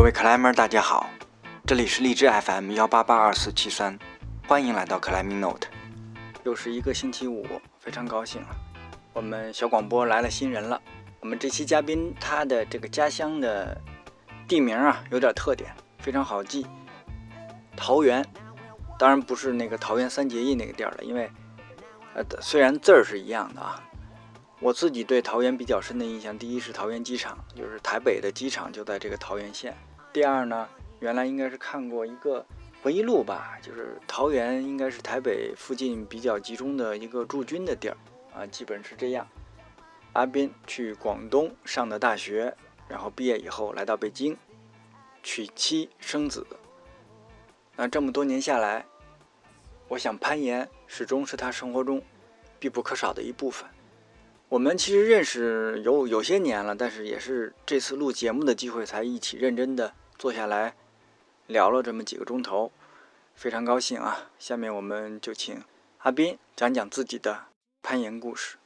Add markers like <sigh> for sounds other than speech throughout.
各位克莱们，大家好，这里是荔枝 FM 幺八八二四七三，欢迎来到克莱米 Note。又是一个星期五，非常高兴啊！我们小广播来了新人了。我们这期嘉宾他的这个家乡的地名啊，有点特点，非常好记。桃园，当然不是那个桃园三结义那个地儿了，因为呃，虽然字儿是一样的啊。我自己对桃园比较深的印象，第一是桃园机场，就是台北的机场就在这个桃园县。第二呢，原来应该是看过一个回忆录吧，就是桃园应该是台北附近比较集中的一个驻军的地儿啊，基本是这样。阿斌去广东上的大学，然后毕业以后来到北京，娶妻生子。那这么多年下来，我想攀岩始终是他生活中必不可少的一部分。我们其实认识有有些年了，但是也是这次录节目的机会才一起认真的坐下来聊了这么几个钟头，非常高兴啊！下面我们就请阿斌讲讲自己的攀岩故事。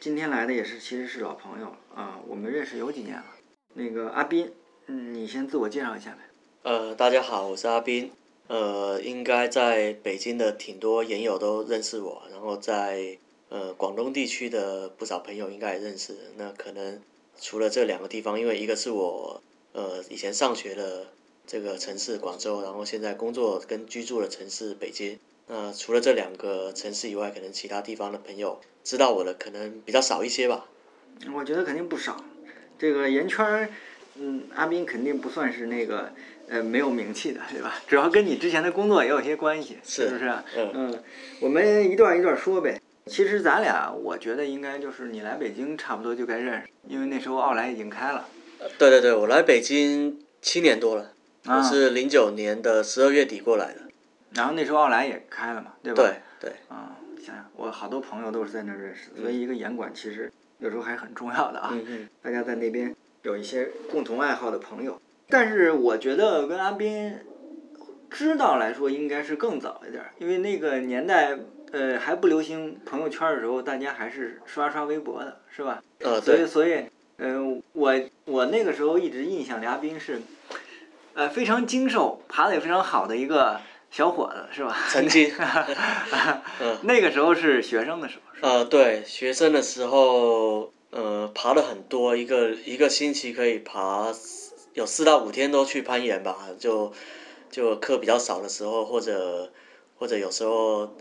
今天来的也是其实是老朋友啊，我们认识有几年了。那个阿斌，嗯，你先自我介绍一下呗。呃，大家好，我是阿斌。呃，应该在北京的挺多岩友都认识我，然后在。呃，广东地区的不少朋友应该也认识。那可能除了这两个地方，因为一个是我呃以前上学的这个城市广州，然后现在工作跟居住的城市北京。那除了这两个城市以外，可能其他地方的朋友知道我的可能比较少一些吧。我觉得肯定不少。这个圆圈儿，嗯，阿斌肯定不算是那个呃没有名气的，对吧？<laughs> 主要跟你之前的工作也有些关系，是不是？嗯嗯，我们一段一段说呗。其实咱俩，我觉得应该就是你来北京差不多就该认识，因为那时候奥莱已经开了。对对对，我来北京七年多了，我是零九年的十二月底过来的。然后那时候奥莱也开了嘛，对吧？对对。啊，想想我好多朋友都是在那儿认识，所以一个严管其实有时候还很重要的啊。嗯嗯。大家在那边有一些共同爱好的朋友，但是我觉得跟阿斌知道来说应该是更早一点，因为那个年代。呃，还不流行朋友圈的时候，大家还是刷刷微博的，是吧？呃，所以，所以，嗯，我我那个时候一直印象梁斌是，呃，非常精瘦，爬的也非常好的一个小伙子，是吧？<laughs> 曾经，那个时候是学生的时候。呃，对，学生的时候，呃，爬了很多，一个一个星期可以爬有四到五天都去攀岩吧，就就课比较少的时候，或者或者有时候。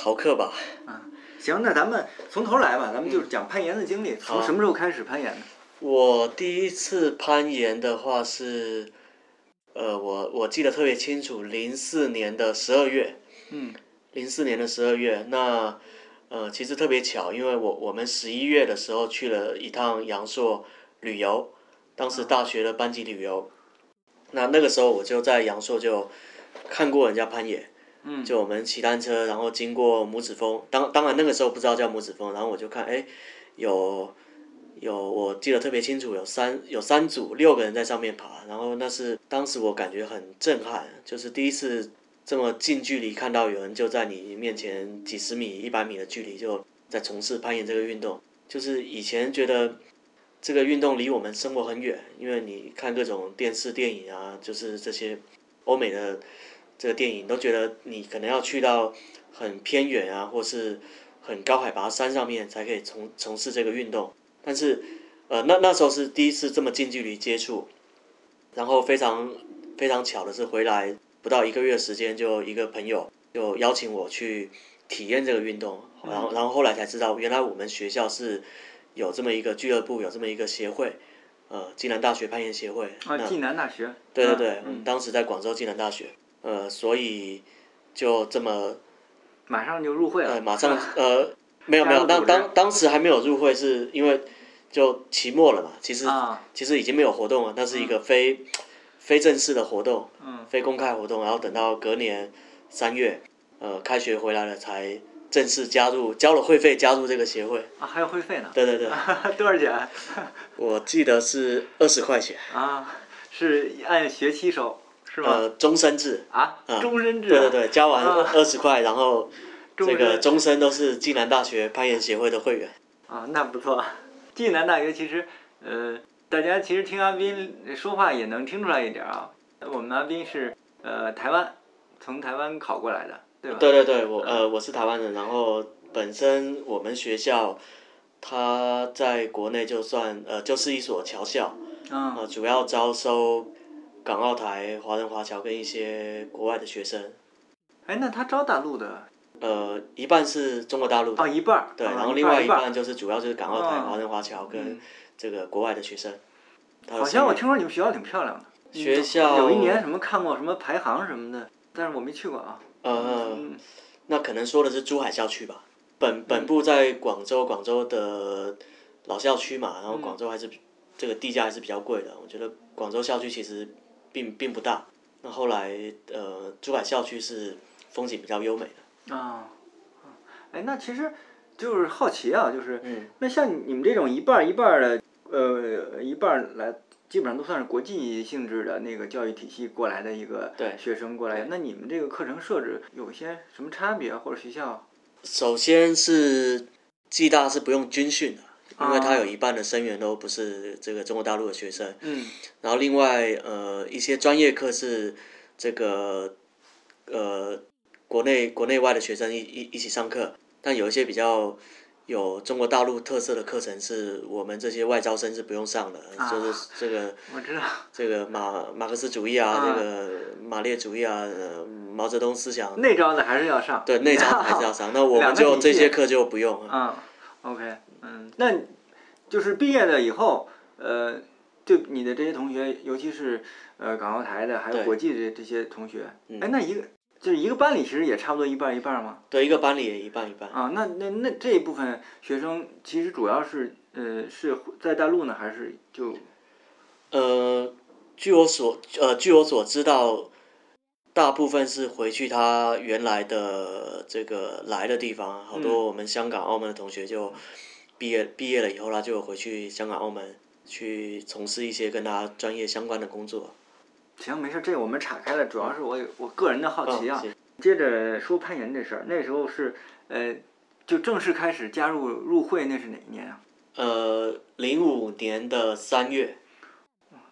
逃课吧。嗯，行，那咱们从头来吧，咱们就是讲攀岩的经历。从什么时候开始攀岩的？我第一次攀岩的话是，呃，我我记得特别清楚，零四年的十二月。嗯。零四年的十二月，那呃，其实特别巧，因为我我们十一月的时候去了一趟阳朔旅游，当时大学的班级旅游。那那个时候我就在阳朔就看过人家攀岩。嗯就我们骑单车，然后经过拇指峰，当当然那个时候不知道叫拇指峰，然后我就看，哎，有有，我记得特别清楚，有三有三组六个人在上面爬，然后那是当时我感觉很震撼，就是第一次这么近距离看到有人就在你面前几十米、一百米的距离就在从事攀岩这个运动，就是以前觉得这个运动离我们生活很远，因为你看各种电视电影啊，就是这些欧美的。这个电影都觉得你可能要去到很偏远啊，或是很高海拔山上面才可以从从事这个运动。但是，呃，那那时候是第一次这么近距离接触，然后非常非常巧的是，回来不到一个月时间，就一个朋友就邀请我去体验这个运动。然后，然后后来才知道，原来我们学校是有这么一个俱乐部，有这么一个协会，呃，暨南大学攀岩协会。啊，暨南大学。对对对，当时在广州暨南大学。呃，所以就这么，马上就入会了。呃，马上呃，<laughs> 没有没有，当当当时还没有入会，是因为就期末了嘛。其实其实已经没有活动了，那是一个非非正式的活动，非公开活动。然后等到隔年三月，呃，开学回来了才正式加入，交了会费加入这个协会。啊，还有会费呢？对对对。<laughs> 多少钱？<laughs> 我记得是二十块钱。啊，是按学期收。是吗呃，终身制啊，终身制，对对对，交完二十块，然后这个终身都是暨南大学攀岩协会的会员。啊，那不错。暨南大学其实，呃，大家其实听阿斌说话也能听出来一点啊。我们阿斌是呃台湾，从台湾考过来的，对吧？对对对，我呃我是台湾人，然后本身我们学校，它在国内就算呃就是一所侨校，嗯呃主要招收港澳台华人华侨跟一些国外的学生，哎，那他招大陆的呃一半是中国大陆的，哦，一半儿，对，哦然后另外一一半就是主要就是港澳台嗯华人华侨跟嗯这个国外的学生。好像我听说你们学校挺漂亮的，学校有一年什么看过什么排行什么的，但是我没去过啊。呃，嗯那可能说的是珠海校区吧。本本部在广州，广州的老校区嘛，然后广州还是比这个地价还是比较贵的。我觉得广州校区其实并并不大。那后来呃，珠海校区是风景比较优美的。啊，哎，那其实就是好奇啊，就是嗯，那像你们这种一半儿一半儿的，呃，一半儿来，基本上都算是国际性质的那个教育体系过来的一个对学生过来，那你们这个课程设置有些什么差别啊？或者学校？首先是暨大是不用军训的，因为它啊有一半的生源都不是这个中国大陆的学生。嗯然后另外呃一些专业课是这个呃国内国内外的学生一一一起上课，但有一些比较有中国大陆特色的课程是我们这些外招生是不用上的，啊。就是这个 <laughs> 我知道。这个马马克思主义啊，啊。这个马列主义啊，呃毛泽东思想，内招的还是要上。对内招还是要上，<laughs> 那我们就这些课就不用。嗯，OK，嗯，那就是毕业了以后，呃，对你的这些同学，尤其是呃港澳台的，还有国际的这些同学，嗯。哎，那一个就是一个班里其实也差不多一半一半儿吗？对，一个班里也一半一半。啊，那那那这一部分学生其实主要是呃是在大陆呢，还是就呃，据我所呃据我所知道，大部分是回去他原来的这个来的地方，好多我们香港、澳门的同学就毕业毕业了以后，他就回去香港、澳门去从事一些跟他专业相关的工作。行没事，这我们岔开了，主要是我有我个人的好奇啊。嗯接着说攀岩这事儿，那时候是呃就正式开始加入入会，那是哪一年啊？呃，零五年的三月，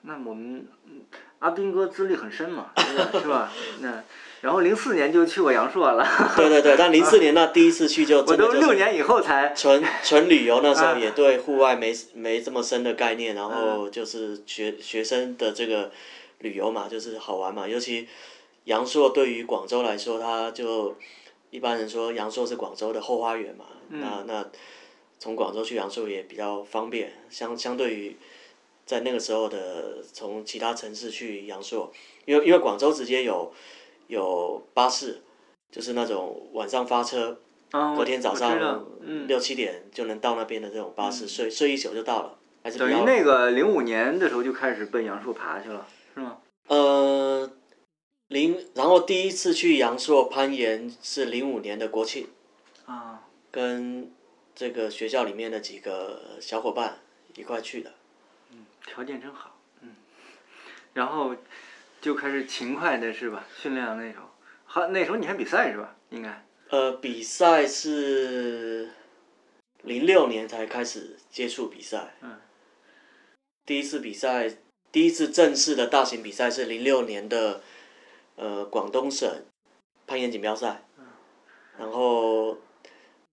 那我们嗯阿斌哥资历很深嘛，<laughs> 是吧？那然后零四年就去过阳朔了，对对对，但零四年那第一次去就 <laughs> 我都真的就是六年以后才纯纯旅游那时候 <laughs> 啊也对户外没没这么深的概念，然后就是学学生的这个旅游嘛，就是好玩嘛。尤其阳朔对于广州来说，它就一般人说阳朔是广州的后花园嘛，那那从广州去阳朔也比较方便，相相对于在那个时候的从其他城市去阳朔，因为因为广州直接有有巴士，就是那种晚上发车。隔天早上嗯，六七点就能到那边的这种巴士，睡睡一宿就到了，还是比等于较那个零五年的时候就开始奔阳朔爬去了？呃零，然后第一次去阳朔攀岩是零五年的国庆，啊，跟这个学校里面的几个小伙伴一块去的。嗯条件真好，嗯，然后就开始勤快的是吧？训练那时候，好，那时候你还比赛是吧？应该，呃，比赛是零六年才开始接触比赛，嗯，第一次比赛，第一次正式的大型比赛是零六年的呃广东省攀岩锦标赛，然后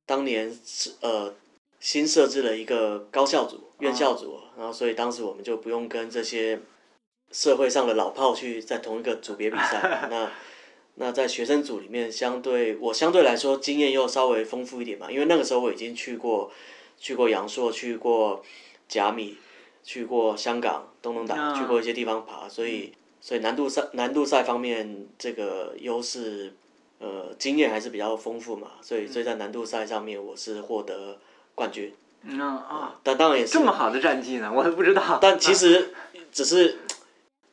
当年是呃新设置了一个高校组、院校组，然后所以当时我们就不用跟这些社会上的老炮去在同一个组别比赛，<laughs> 那。那在学生组里面，相对我相对来说经验又稍微丰富一点嘛，因为那个时候我已经去过，去过阳朔，去过甲米，去过香港、东龙岛，啊去过一些地方爬，所以所以难度赛难度赛方面这个优势，呃，经验还是比较丰富嘛，所以所以在难度赛上面我是获得冠军，嗯啊，但当然也是这么好的战绩呢，我都不知道。但其实只是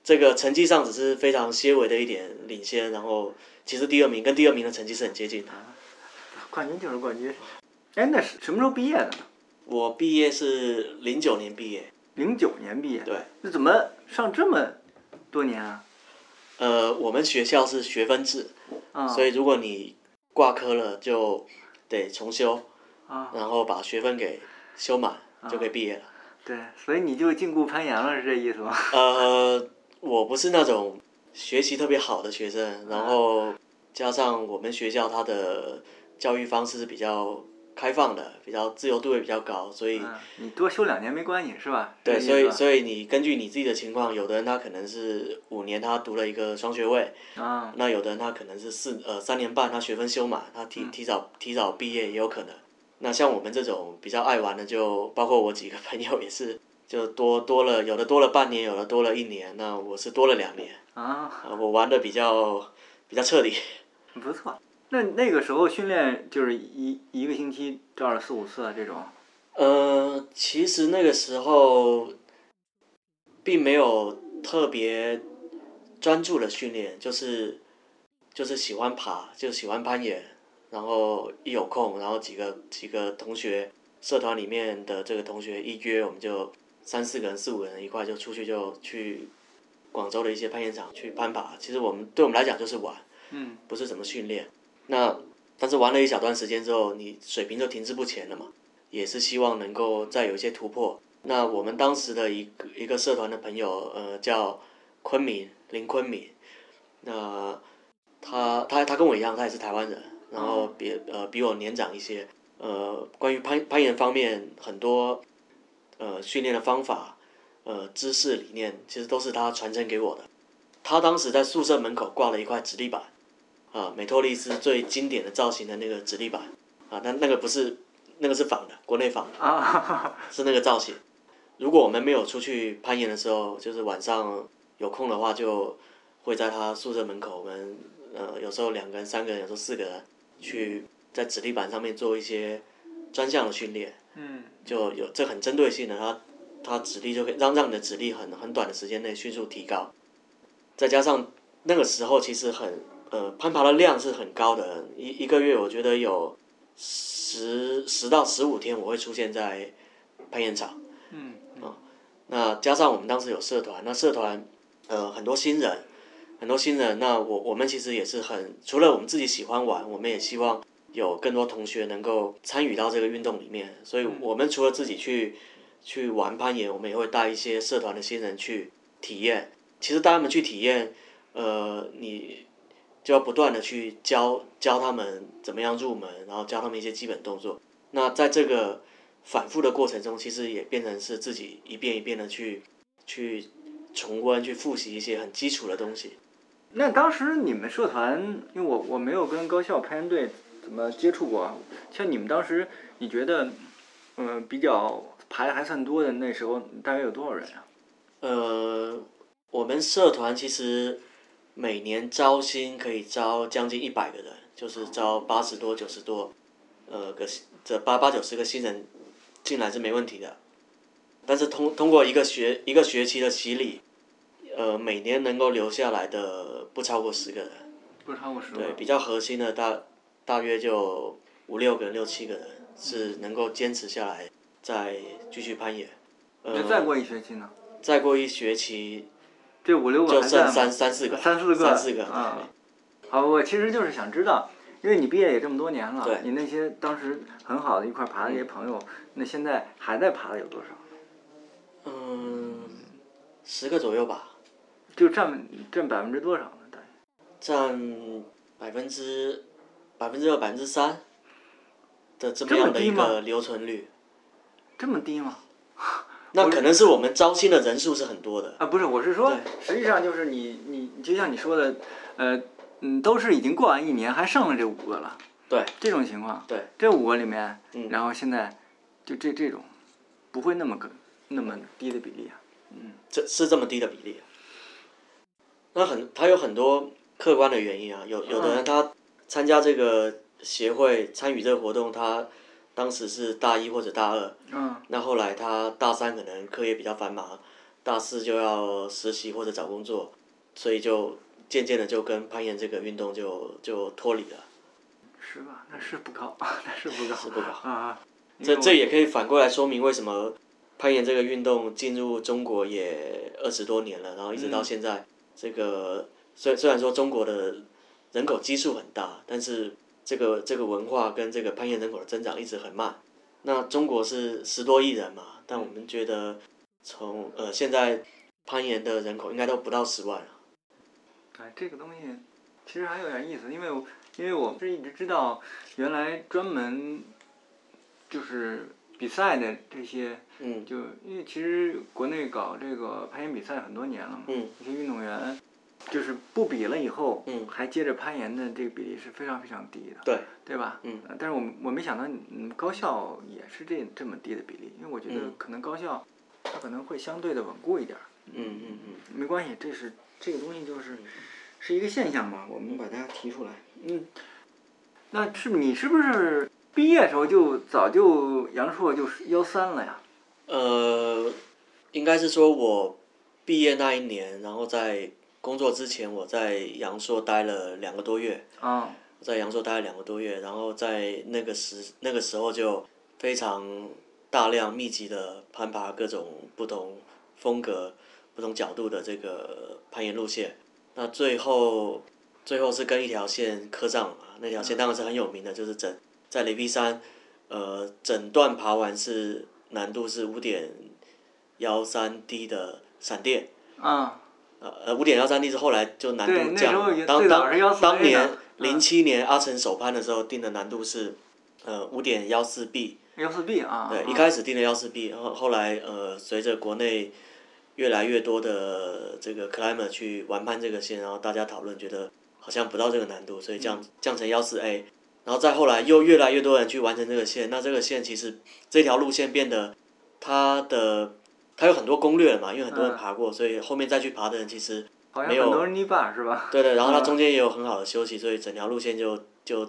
这个成绩上只是非常些微的一点领先，然后其实第二名跟第二名的成绩是很接近的。冠军就是冠军。哎，那是什么时候毕业的？我毕业是零九年毕业，零九年毕业。对，那怎么上这么多年啊？呃，我们学校是学分制，啊，所以如果你挂科了就得重修，啊，然后把学分给修满就可以毕业了。对，所以你就禁锢攀岩了，是这意思吗？呃，我不是那种学习特别好的学生，然后加上我们学校它的教育方式是比较开放的，比较自由度也比较高，所以嗯，你多修两年没关系是吧？对，所以所以你根据你自己的情况，有的人他可能是五年他读了一个双学位，啊，那有的人他可能是四呃三年半他学分修满，他提提早提早毕业也有可能。那像我们这种比较爱玩的就，包括我几个朋友也是，<laughs> 就多多了，有的多了半年，有的多了一年，那我是多了两年，啊，啊，我玩的比较比较彻底。<laughs> 不错。那那个时候训练就是一一个星期照二四五次啊这种，呃，其实那个时候并没有特别专注的训练，就是就是喜欢爬，就喜欢攀岩，然后一有空，然后几个几个同学，社团里面的这个同学一约，我们就三四个人、四五个人一块就出去就去广州的一些攀岩场去攀爬。其实我们对我们来讲就是玩，嗯，不是怎么训练。那但是玩了一小段时间之后，你水平就停滞不前了嘛。也是希望能够再有一些突破。那我们当时的一个一个社团的朋友，呃，叫昆明林昆明，那他他他跟我一样，他也是台湾人，然后比呃比我年长一些，呃，关于攀攀岩方面很多呃训练的方法，呃知识理念，其实都是他传承给我的。他当时在宿舍门口挂了一块直立板，啊，美托利斯最经典的造型的那个直立板，啊，但那个不是。那个是仿的，国内仿的啊，<laughs> 是那个造型。如果我们没有出去攀岩的时候，就是晚上有空的话，就会在他宿舍门口，我们呃有时候两个人、三个人，有时候四个人，去在指力板上面做一些专项的训练。嗯，就有这很针对性的，他他指力就可以让让你的指力很很短的时间内迅速提高。再加上那个时候其实很呃攀爬的量是很高的，一一个月我觉得有。十十到十五天，我会出现在攀岩场。嗯，啊，那加上我们当时有社团，那社团呃很多新人，很多新人，那我我们其实也是很，除了我们自己喜欢玩，我们也希望有更多同学能够参与到这个运动里面。所以，我们除了自己去去玩攀岩，我们也会带一些社团的新人去体验。其实带他们去体验，呃，你。就要不断的去教教他们怎么样入门，然后教他们一些基本动作。那在这个反复的过程中，其实也变成是自己一遍一遍的去去重温、去复习一些很基础的东西。那当时你们社团，因为我我没有跟高校攀岩队怎么接触过，像你们当时，你觉得，嗯，比较排的还算多的那时候，大约有多少人啊？呃，我们社团其实。每年招新可以招将近一百个人，就是招八十多、九十多，呃，个这八八九十个新人进来是没问题的。但是通通过一个学一个学期的洗礼，呃，每年能够留下来的不超过十个人。不超过十个。对，比较核心的大大约就五六个人、六七个人是能够坚持下来，再继续攀岩。呃，再过一学期呢？再过一学期。这五六个就剩三三四个，三四个，三四个啊。好，我其实就是想知道，因为你毕业也这么多年了，你那些当时很好的一块爬的那些朋友，那现在还在爬的有多少？嗯，十个左右吧。就占占百分之多少呢？大概？占百分之百分之二、百分之三的这么样的一个留存率。这么低吗？那可能是我们招新的人数是很多的。啊，不是，我是说，实际上就是你你就像你说的，呃，嗯，都是已经过完一年，还剩了这五个了，对，这种情况，对，这五个里面，嗯，然后现在就这这种，不会那么个那么低的比例啊，嗯，这是这么低的比例，那很，他有很多客观的原因啊，有有的人他参加这个协会，参与这个活动，他。当时是大一或者大二，嗯，那后来他大三可能课业比较繁忙，大四就要实习或者找工作，所以就渐渐的就跟攀岩这个运动就就脱离了。是吧？那是不高，<laughs> 那是不高，是不高啊。这这也可以反过来说明为什么攀岩这个运动进入中国也二十多年了，然后一直到现在，这个虽虽然说中国的人口基数很大，但是。这个这个文化跟这个攀岩人口的增长一直很慢，那中国是十多亿人嘛，但我们觉得从呃现在攀岩的人口应该都不到十万哎，这个东西其实还有点意思，因为我因为我是一直知道，原来专门就是比赛的这些，嗯。就因为其实国内搞这个攀岩比赛很多年了嘛，嗯。一些运动员就是不比了以后，嗯还接着攀岩的这个比例是非常非常低的，对，对吧？嗯呃但是我我没想到你你高校也是这这么低的比例，因为我觉得嗯可能高校它可能会相对的稳固一点儿。嗯嗯嗯没关系，这是这个东西就是是一个现象嘛，我们把它提出来。嗯，那是你是不是毕业时候就早就阳朔就是幺三了呀？呃，应该是说我毕业那一年，然后在工作之前，我在阳朔待了两个多月，啊，在阳朔待了两个多月，然后在那个时那个时候就非常大量密集的攀爬各种不同风格、不同角度的这个攀岩路线。那最后最后是跟一条线磕上了嘛，那条线当然是很有名的，就是整在雷劈山，呃，整段爬完是难度是五点幺三 D 的闪电。啊，呃呃，五点幺三 D 是后来就难度降。当当是148当年的零七年阿成首攀的时候定的难度是呃五点幺四 B，幺四 B 啊，对，啊一开始定的幺四 B，然后后来呃随着国内越来越多的这个 climber 去玩攀这个线，然后大家讨论觉得好像不到这个难度，所以嗯。降降成幺四 A，然后再后来又越来越多人去完成这个线，那这个线其实这条路线变得它的它有很多攻略了嘛，因为很多人嗯爬过，所以后面再去爬的人其实。没有好像很多人泥巴是吧？对对，然后它嗯中间也有很好的休息，所以整条路线就就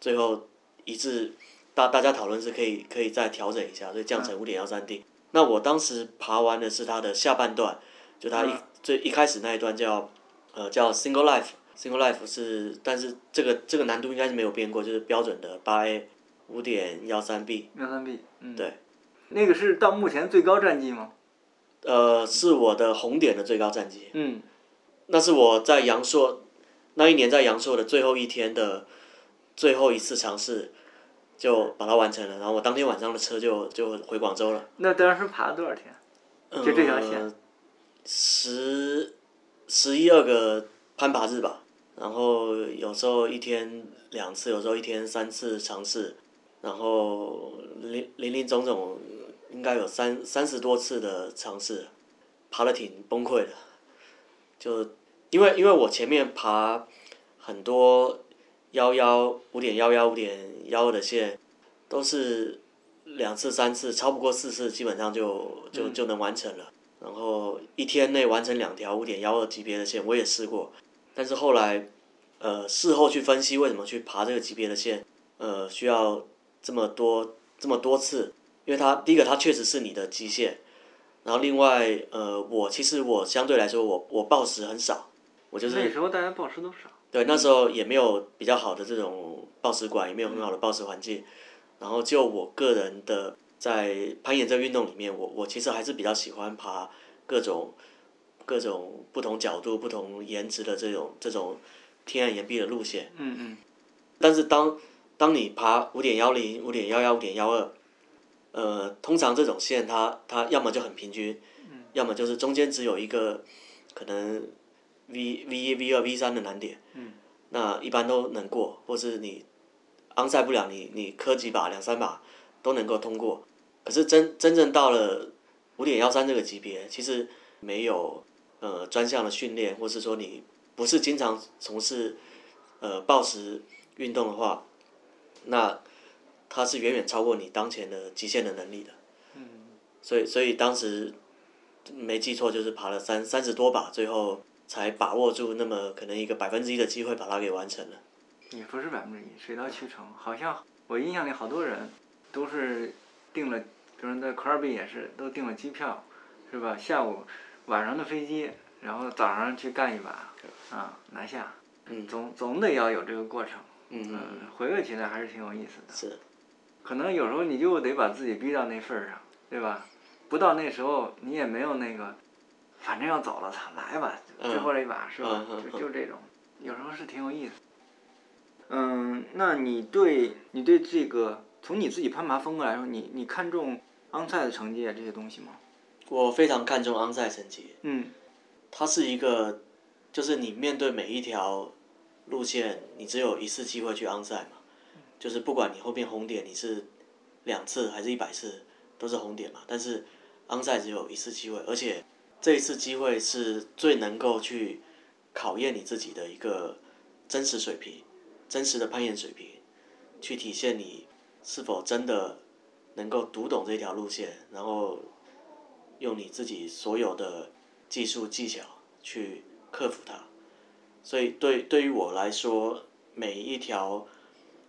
最后一致，大大家讨论是可以可以再调整一下，所以降成五点幺三 D。那我当时爬完的是它的下半段，就它一、嗯最一开始那一段叫呃叫 Single Life，Single Life 是，但是这个这个难度应该是没有变过，就是标准的八 A 五点幺三 B。幺三 B，嗯，对，那个是到目前最高战绩吗？呃，是我的红点的最高战绩。嗯，那是我在阳朔那一年在阳朔的最后一天的最后一次尝试，就把它完成了。然后我当天晚上的车就就回广州了。那当时爬了多少天？就这条线呃十十一二个攀爬日吧，然后有时候一天两次，有时候一天三次尝试，然后林林林总总应该有三三十多次的尝试，爬的挺崩溃的，就因为因为我前面爬很多幺幺五点幺幺五点幺二的线，都是两次三次，超不过四次基本上就就就能完成了。然后一天内完成两条五点幺二级别的线，我也试过，但是后来，呃，事后去分析为什么去爬这个级别的线，呃，需要这么多这么多次，因为它第一个它确实是你的极限，然后另外呃，我其实我相对来说我我报时很少，我就是那时候大家报时都少。对，那时候也没有比较好的这种报时馆，也没有很好的报时环境。然后就我个人的在攀岩这个运动里面，我我其实还是比较喜欢爬各种各种不同角度、不同颜值的这种这种天然岩壁的路线。嗯嗯。但是当当你爬五点幺零、五点幺幺、五点幺二，呃，通常这种线它它要么就很平均，要么就是中间只有一个可能 V V 一、V 二、V 三的难点，那一般都能过，或是你昂赛不了你，你磕几把两三把都能够通过。可是真真正到了五点幺三这个级别，其实没有呃专项的训练，或是说你不是经常从事呃暴食运动的话，那它是远远超过你当前的极限的能力的。嗯所以所以当时没记错，就是爬了三三十多把，最后才把握住那么可能一个百分之一的机会把它给完成了。也不是百分之一，水到渠成。好像我印象里好多人都是订了，比如说在科尔比也是都订了机票，是吧？下午晚上的飞机，然后早上去干一把，啊，拿下。嗯总总得要有这个过程。嗯嗯，嗯，回味起来还是挺有意思的。是，可能有时候你就得把自己逼到那份儿上，对吧？不到那时候，你也没有那个，反正要走了，操，来吧，嗯最后这一把是吧就就这种，有时候是挺有意思。嗯，那你对你对这个从你自己攀爬风格来说，你你看重昂赛的成绩啊这些东西吗？我非常看重昂赛成绩，嗯它是一个，就是你面对每一条路线，你只有一次机会去昂赛嘛，就是不管你后面红点你是两次还是一百次，都是红点嘛。但是昂赛只有一次机会，而且这一次机会是最能够去考验你自己的一个真实水平、真实的攀岩水平，去体现你是否真的能够读懂这条路线，然后用你自己所有的技术技巧去克服它。所以对对于我来说，每一条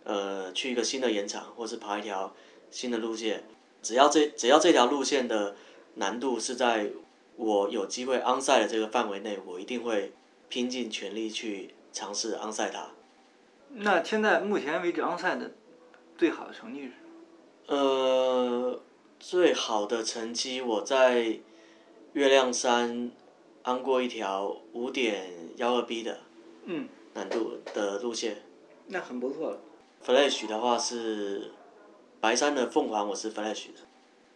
呃去一个新的岩场，或是爬一条新的路线，只要这只要这条路线的难度是在我有机会安赛的这个范围内，我一定会拼尽全力去尝试安赛它。那现在目前为止安赛的最好的成绩是？呃，最好的成绩我在月亮山安过一条五点幺二 B 的嗯，难度的路线。那很不错了。Flash 的话是白山的凤凰，我是 Flash 的，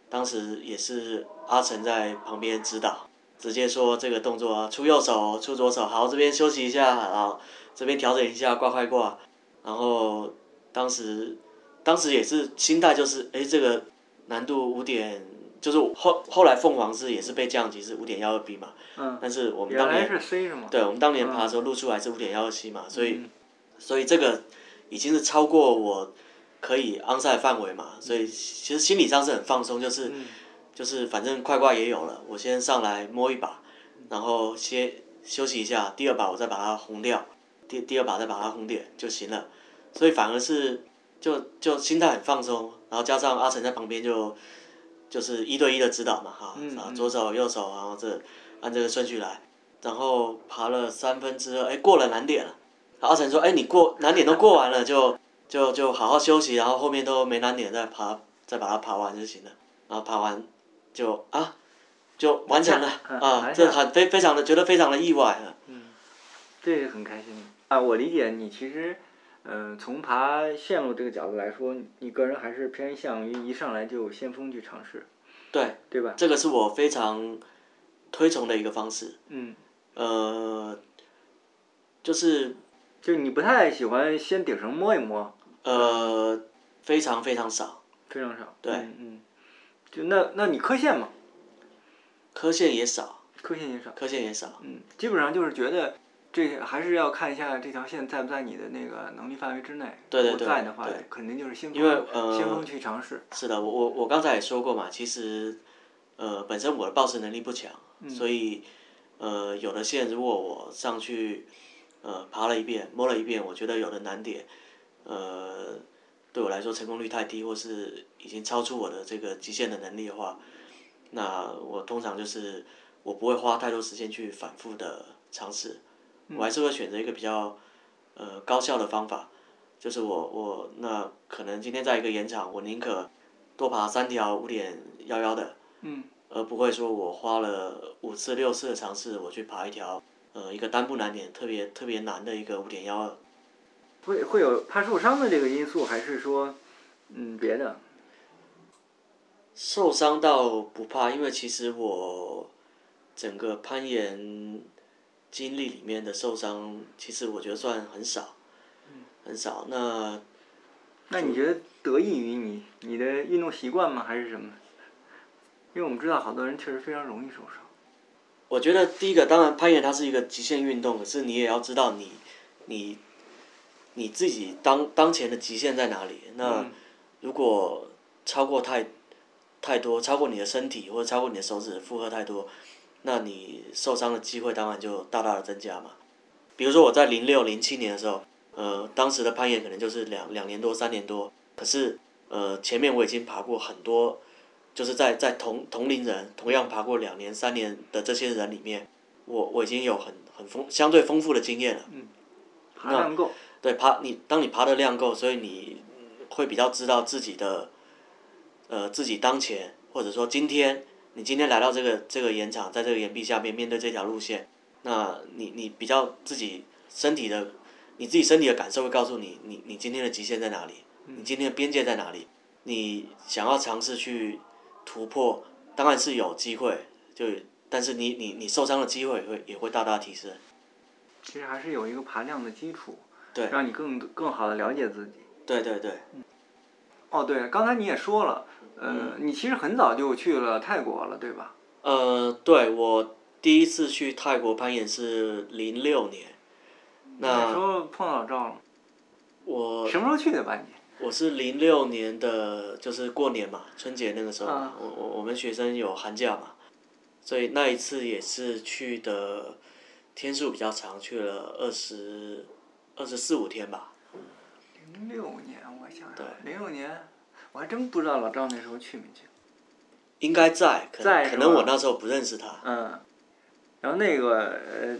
当时也是阿成在旁边指导，直接说这个动作啊出右手，出左手，好这边休息一下，好这边调整一下挂快挂，然后当时当时也是心态就是哎这个难度五点，就是后后来凤凰是也是被降级是五点幺二 B 嘛，嗯，但是我们当年？对我们当年爬的时候录出来是五点幺二七嘛，所以。嗯。所以这个已经是超过我可以安赛范围嘛，所以其实心理上是很放松，就是、嗯。就是反正快挂也有了，我先上来摸一把，然后先休息一下，第二把我再把它红掉，第第二把再把它红点就行了，所以反而是就就心态很放松，然后加上阿成在旁边就就是一对一的指导嘛哈，啊左手右手，然后这按这个顺序来，然后爬了三分之二，哎过了难点了。阿成说：“哎，你过难点都过完了，就就就好好休息，然后后面都没难点再爬，再把它爬完就行了。然后爬完就啊，就完成了嗯啊，这很非非常的觉得非常的意外啊。这是很开心的啊！我理解你其实，嗯、从爬线路这个角度来说，你个人还是偏向于一上来就先锋去尝试，对，对吧？这个是我非常推崇的一个方式。嗯，呃，就是就你不太喜欢先顶上摸一摸，呃，非常非常少，非常少。对嗯嗯，就那那你磕线嘛，磕线也少，磕线也少。磕线也少。嗯，基本上就是觉得这还是要看一下这条线在不在你的那个能力范围之内。对对对在的话，肯定就是先锋，因为呃先锋去尝试。是的，我我我刚才也说过嘛，其实呃本身我的报时能力不强，所以呃有的线如果我上去呃爬了一遍摸了一遍，我觉得有的难点呃对我来说成功率太低，或是已经超出我的这个极限的能力的话，那我通常就是我不会花太多时间去反复的尝试，我还是会选择一个比较呃高效的方法。就是我我那可能今天在一个岩场，我宁可多爬三条五点幺幺的，嗯，而不会说我花了五次六次的尝试，我去爬一条呃一个单步难点特别特别难的一个五点幺二。会会有怕受伤的这个因素，还是说，嗯，别的？受伤倒不怕，因为其实我整个攀岩经历里面的受伤，其实我觉得算很少，很少。那那你觉得得益于你你的运动习惯吗？还是什么？因为我们知道好多人确实非常容易受伤。我觉得第一个，当然攀岩它是一个极限运动，可是你也要知道你你你自己当当前的极限在哪里。那嗯如果超过太太多，超过你的身体或者超过你的手指负荷太多，那你受伤的机会当然就大大的增加嘛。比如说我在零六零七年的时候，呃，当时的攀岩可能就是两两年多三年多，可是呃前面我已经爬过很多，就是在在同同龄人同样爬过两年三年的这些人里面，我我已经有很很丰相对丰富的经验了。爬量够。对，爬你当你爬的量够，所以你会比较知道自己的，呃，自己当前或者说今天，你今天来到这个这个岩场，在这个岩壁下面面对这条路线，那你你比较自己身体的，你自己身体的感受会告诉你，你你今天的极限在哪里，你今天的边界在哪里，你想要尝试去突破，当然是有机会，就但是你你你受伤的机会也会也会大大提升。其实还是有一个爬量的基础，对让你更更好的了解自己。对对对，哦，对，刚才你也说了，呃，你其实很早就去了泰国了，对吧？呃，对我第一次去泰国攀岩是零六年，那时候碰到老赵了，我什么时候去的吧你？我是零六年的，就是过年嘛，春节那个时候我我我们学生有寒假嘛，所以那一次也是去的天数比较长，去了二十二十四五天吧。零六年，我想对想，零六年，我还真不知道老赵那时候去没去。应该在，可能可能我那时候不认识他。嗯，然后那个呃，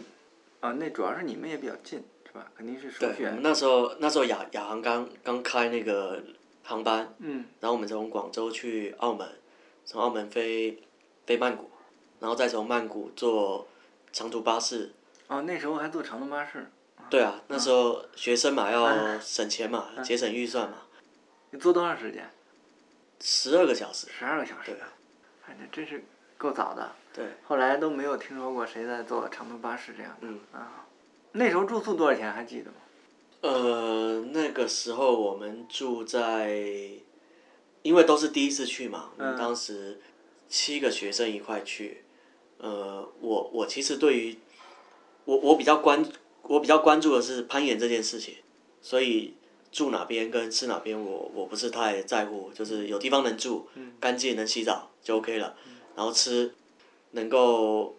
啊，那主要是你们也比较近，是吧？肯定是首对，我们。那时候那时候亚亚航刚刚开那个航班，嗯，然后我们从广州去澳门，从澳门飞飞曼谷，然后再从曼谷坐长途巴士。哦，那时候还坐长途巴士，对啊，那时候学生嘛啊要省钱嘛，节省预算嘛，你坐多长时间？十二个小时。十二个小时对。反正真是够早的。对，后来都没有听说过谁在坐长途巴士这样的。嗯啊，那时候住宿多少钱还记得吗？呃，那个时候我们住在，因为都是第一次去嘛，我们嗯当时七个学生一块去。呃，我我其实对于我我比较关我比较关注的是攀岩这件事情，所以住哪边跟吃哪边我我不是太在乎，就是有地方能住，干净能洗澡就 OK 了，然后吃能够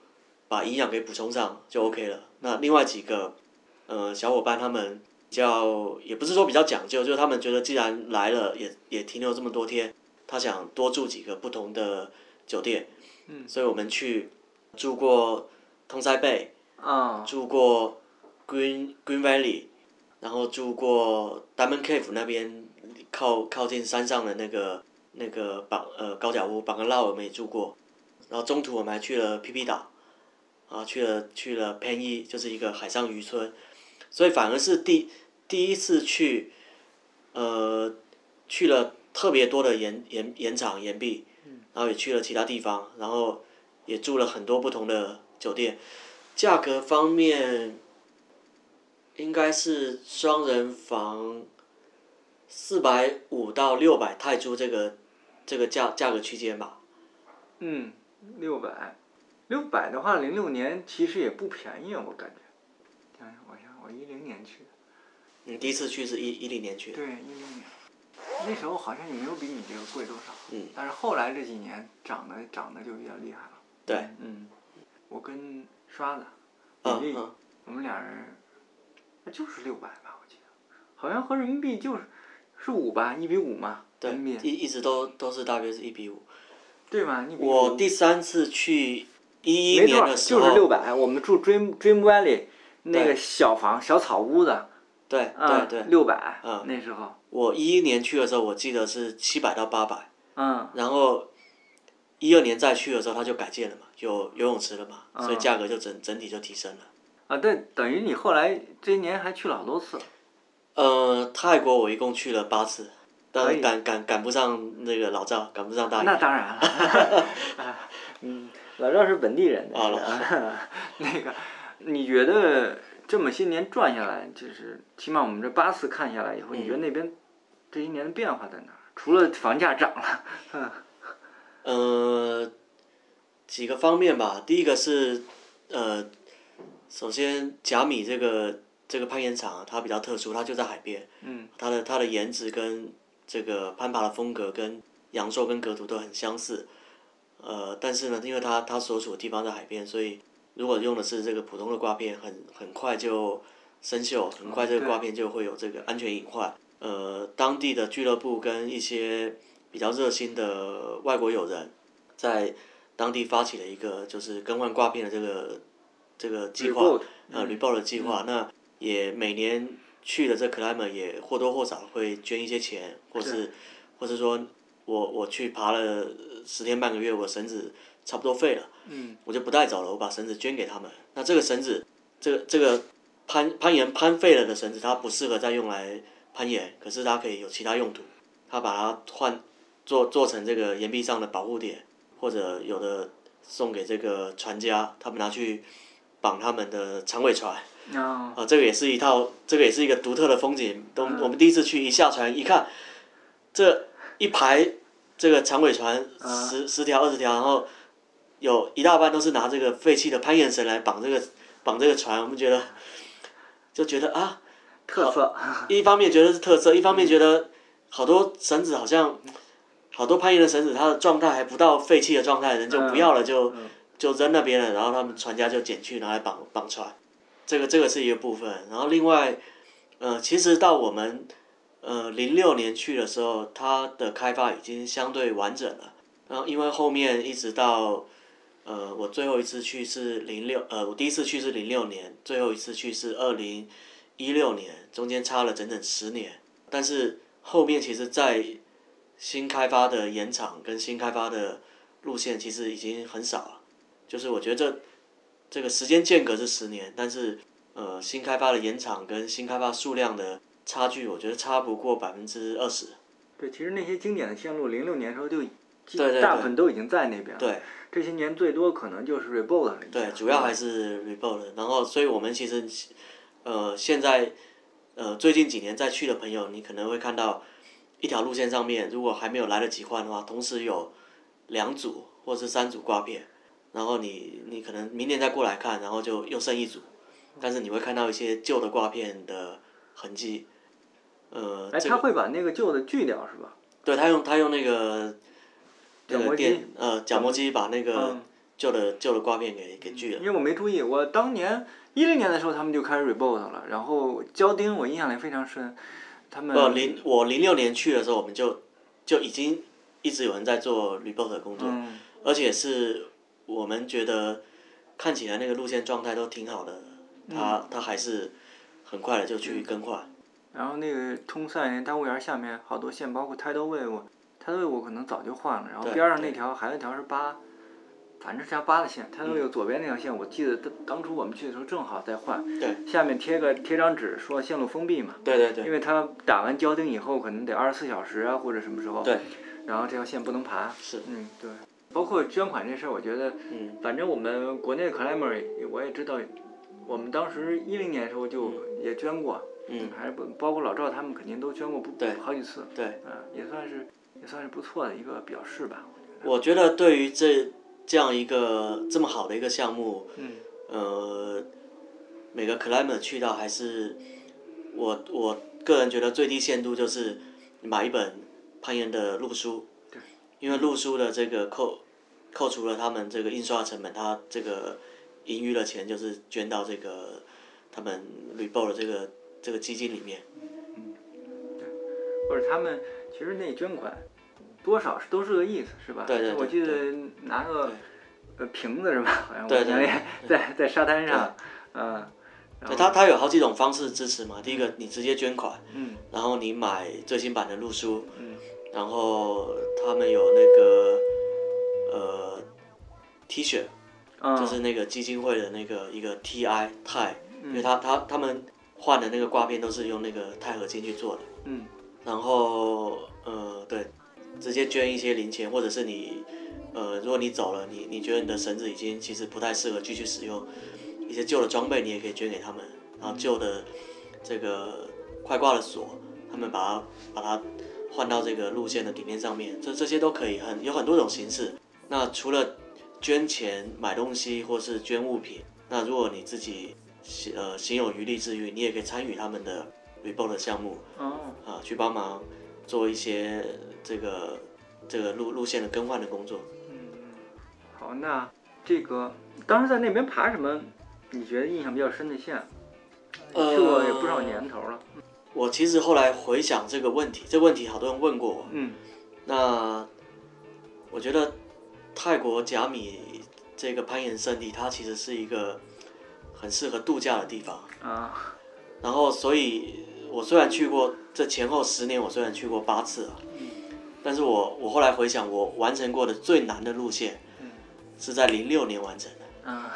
把营养给补充上就 OK 了。那另外几个呃小伙伴他们比较也不是说比较讲究，就是他们觉得既然来了也也停留这么多天，他想多住几个不同的酒店，嗯，所以我们去住过通塞贝，啊，住过 Green Green Valley，然后住过 Diamond Cave 那边靠靠近山上的那个那个绑呃高脚屋绑个绕我们也住过，然后中途我们还去了 PP 岛，啊去了去了 p 一就是一个海上渔村，所以反而是第第一次去，呃去了特别多的岩岩岩场岩壁，然后也去了其他地方，然后也住了很多不同的酒店。价格方面，应该是双人房四百五到六百泰铢这个这个价价格区间吧。嗯，六百，六百的话，零六年其实也不便宜，我感觉。想想，我想我一零年去的，你，第一次去是一一零年去的。对，一零年，那时候好像也没有比你这个贵多少。嗯。但是后来这几年涨的涨的就比较厉害了。对。嗯，我跟刷子，嗯李丽，嗯，我们俩人，那就是六百吧，我记得，好像和人民币就是是五吧，一比五嘛，对一一直都都是大约是一比五。对吧？一比五我第三次去一一年的时候就是六，百。我们住 Dream Dream Valley 那个小房小草屋子，对啊，对对，六百，嗯那时候，我一一年去的时候，我记得是七百到八百，嗯，然后一二年再去的时候，它就改建了嘛，有游泳池了嘛，所以嗯价格就整整体就提升了。啊，对，等于你后来这一年还去了好多次，呃，泰国我一共去了八次，但赶赶赶不上那个老赵，赶不上大那。当然了，<laughs> <laughs> 啊嗯，老赵是本地人 <laughs> 那个，你觉得这么些年转下来，就是起码我们这八次看下来以后，你觉得那边这些年的变化在哪儿？除了房价涨了，嗯呃，几个方面吧。第一个是，呃，首先甲米这个这个攀岩场啊它比较特殊，它就在海边，嗯，它的它的颜值跟这个攀爬的风格跟阳朔跟格图都很相似。呃，但是呢，因为它它所处的地方在海边，所以如果用的是这个普通的挂片，很很快就生锈，很快这个挂片就会有这个安全隐患。呃，当地的俱乐部跟一些比较热心的外国友人，在当地发起了一个就是更换挂片的这个这个计划呃 e o t 的计划。那也每年去的这 climber 也或多或少会捐一些钱，或是或是说我我去爬了十天半个月，我绳子差不多废了，嗯，我就不带走了，我把绳子捐给他们。那这个绳子，这个这个攀攀岩攀废了的绳子，它不适合再用来攀岩，可是它可以有其他用途，它把它换做做成这个岩壁上的保护点，或者有的送给这个船家，他们拿去绑他们的长尾船。啊，啊，这个也是一套，这个也是一个独特的风景。都嗯我们第一次去，一下船一看，这一排这个长尾船啊。十十条二十条，然后有一大半都是拿这个废弃的攀岩绳来绑这个绑这个船，我们觉得就觉得啊，特色，一方面觉得是特色，一方面觉得好多绳子好像好多攀岩的绳子，它的状态还不到废弃的状态，人就不要了，就嗯。就扔那边了，然后他们船家就捡去拿来绑绑船，这个这个是一个部分，然后另外，呃，其实到我们呃零六年去的时候，它的开发已经相对完整了，然后因为后面一直到。呃，我最后一次去是零六，呃，我第一次去是零六年，最后一次去是二零一六年，中间差了整整十年。但是后面其实，在新开发的延长跟新开发的路线，其实已经很少了。就是我觉得这这个时间间隔是十年，但是呃，新开发的延长跟新开发数量的差距，我觉得差不过百分之二十。对，其实那些经典的线路，零六年时候就基对对大部分都已经在那边了。对这些年最多可能就是 rebuild 了。对，主要还是 rebuild。然后，所以我们其实呃现在呃最近几年再去的朋友，你可能会看到一条路线上面，如果还没有来得及换的话，同时有两组或是三组挂片，然后你你可能明年再过来看，然后就又剩一组，但是你会看到一些旧的挂片的痕迹。呃，哎，这个他会把那个旧的锯掉是吧？对他用他用那个那个角磨机电呃角磨机把那个嗯旧的旧的刮片给给锯了。因为我没注意，我当年一零年的时候他们就开始 rebuild 了，然后胶钉我印象里非常深，他们不，零我零六年去的时候，我们就就已经一直有人在做 rebuild 的工作，嗯而且是我们觉得看起来那个路线状态都挺好的，他嗯他还是很快的就去更换。然后那个通塞那大公园下面好多线，包括 Tidal Wave，Tidal Wave 可能早就换了，然后边上那条还有一条是八，反正是条八的线，Tidal Wave 左边那条线，我记得当当初我们去的时候正好在换，对下面贴个贴张纸说线路封闭嘛，对对对因为它打完胶钉以后可能得二十四小时啊或者什么时候，对，然后这条线不能爬，是，嗯对，包括捐款这事儿，我觉得嗯。反正我们国内的 climber 我也知道，我们当时一零年的时候就也捐过，嗯，还是不包括老赵他们肯定都捐过不对好几次，对。嗯，也算是也算是不错的一个表示吧。我觉得对于这这样一个这么好的一个项目，嗯呃，每个 climber 去到还是我我个人觉得最低限度就是买一本攀岩的路书，对，因为路书的这个扣扣除了他们这个印刷成本，他这个盈余的钱就是捐到这个他们 rebuild 的这个这个基金里面。或者他们其实那捐款多少是都是个意思，是吧？对对对我记得拿个呃瓶子是吧？<laughs> 好像对对对我想也在 <laughs> 在沙滩上，嗯，对他，他有好几种方式支持嘛。第一个，你直接捐款，嗯然后你买最新版的路书，嗯然后他们有那个呃 T 恤，嗯，就是那个基金会的那个一个 TI 钛，因为嗯他他他们换的那个挂片都是用那个钛合金去做的。嗯然后呃对，直接捐一些零钱，或者是你呃如果你走了，你你觉得你的绳子已经其实不太适合继续使用，一些旧的装备你也可以捐给他们，然后旧的这个快挂的锁，他们把它把它换到这个路线的底面上面，这这些都可以很有很多种形式。那除了捐钱买东西或是捐物品，那如果你自己呃心有余力之余，你也可以参与他们的的项目。哦啊，去帮忙做一些这个这个路路线的更换的工作。嗯，好，那这个当时在那边爬什么？你觉得印象比较深的线？呃去过也不少年头了。我其实后来回想这个问题，这个问题好多人问过我。嗯那我觉得泰国甲米这个攀岩圣地，它其实是一个很适合度假的地方。啊然后，所以我虽然去过这前后十年，我虽然去过八次啊，但是我我后来回想，我完成过的最难的路线嗯是在零六年完成的，啊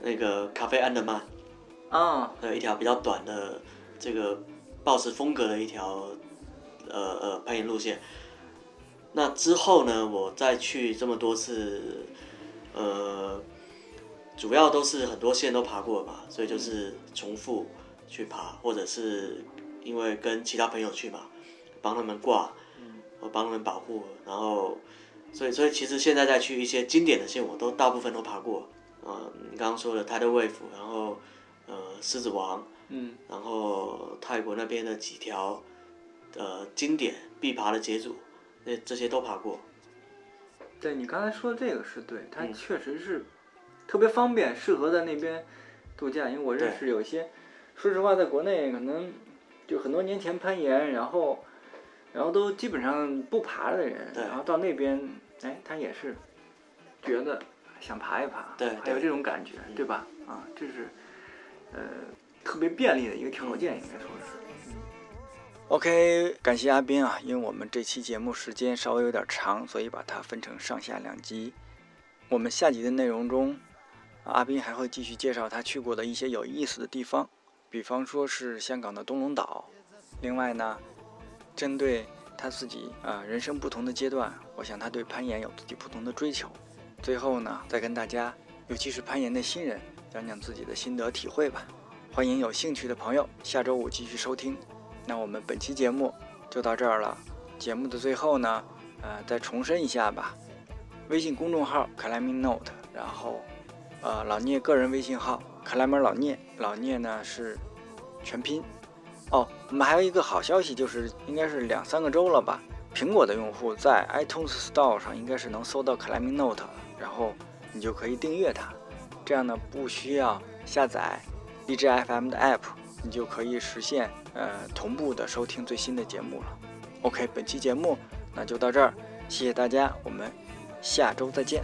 那个咖啡安德曼。啊有一条比较短的这个暴食风格的一条呃呃攀岩路线。那之后呢，我再去这么多次，呃，主要都是很多线都爬过嘛，所以就是重复去爬，或者是因为跟其他朋友去嘛，帮他们挂，我帮他们保护，然后所以所以其实现在再去一些经典的线，我都大部分都爬过。呃，你刚刚说的 Tidal Wave，然后呃狮子王，嗯，然后泰国那边的几条呃经典必爬的节组，那这些都爬过。对你刚才说的这个是对，它嗯确实是特别方便，适合在那边度假。因为我认识有一些，说实话，在国内可能就很多年前攀岩，然后然后都基本上不爬的人，然后到那边，哎，他也是觉得想爬一爬，对还有这种感觉，对吧？啊，这是呃特别便利的一个条件，应该说是。OK，感谢阿斌啊，因为我们这期节目时间稍微有点长，所以把它分成上下两集。我们下集的内容中，啊阿斌还会继续介绍他去过的一些有意思的地方，比方说是香港的东龙岛。另外呢，针对他自己啊、人生不同的阶段，我想他对攀岩有自己不同的追求。最后呢，再跟大家，尤其是攀岩的新人，讲讲自己的心得体会吧。欢迎有兴趣的朋友下周五继续收听。那我们本期节目就到这儿了。节目的最后呢，呃，再重申一下吧。微信公众号 Climbing Note，然后，呃，老聂个人微信号 c l a m e r 老聂，老聂呢是全拼。哦，我们还有一个好消息，就是应该是两三个周了吧。苹果的用户在 iTunes Store 上应该是能搜到 Climbing Note，然后你就可以订阅它。这样呢，不需要下载荔枝 FM 的 App，你就可以实现呃同步的收听最新的节目了。OK，本期节目那就到这儿，谢谢大家，我们下周再见。